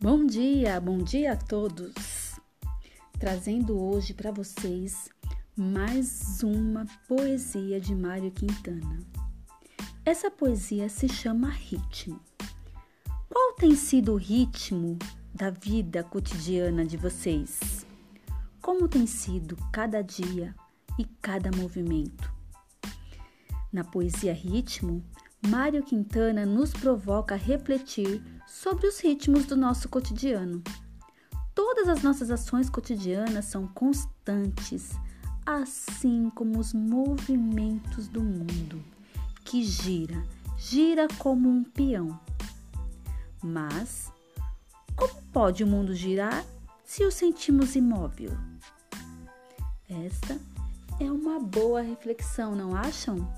Bom dia, bom dia a todos. Trazendo hoje para vocês mais uma poesia de Mário Quintana. Essa poesia se chama Ritmo. Qual tem sido o ritmo da vida cotidiana de vocês? Como tem sido cada dia e cada movimento? Na poesia Ritmo, Mário Quintana nos provoca a refletir sobre os ritmos do nosso cotidiano. Todas as nossas ações cotidianas são constantes, assim como os movimentos do mundo, que gira, gira como um peão. Mas como pode o mundo girar se o sentimos imóvel? Esta é uma boa reflexão, não acham?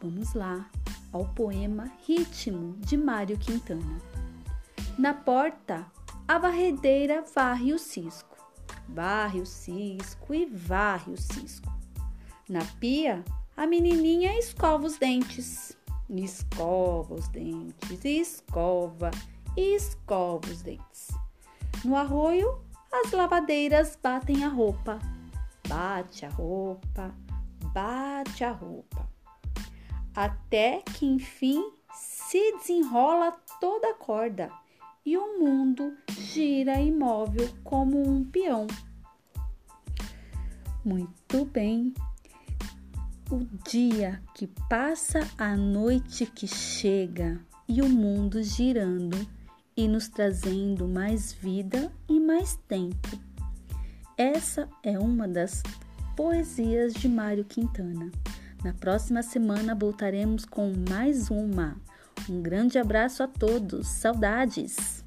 Vamos lá ao poema Ritmo de Mário Quintana. Na porta, a varredeira varre o cisco, varre o cisco e varre o cisco. Na pia, a menininha escova os dentes, escova os dentes, escova e escova os dentes. No arroio, as lavadeiras batem a roupa, bate a roupa, bate a roupa até que enfim se desenrola toda a corda e o mundo gira imóvel como um peão. Muito bem. O dia que passa, a noite que chega e o mundo girando e nos trazendo mais vida e mais tempo. Essa é uma das poesias de Mário Quintana. Na próxima semana voltaremos com mais uma. Um grande abraço a todos. Saudades!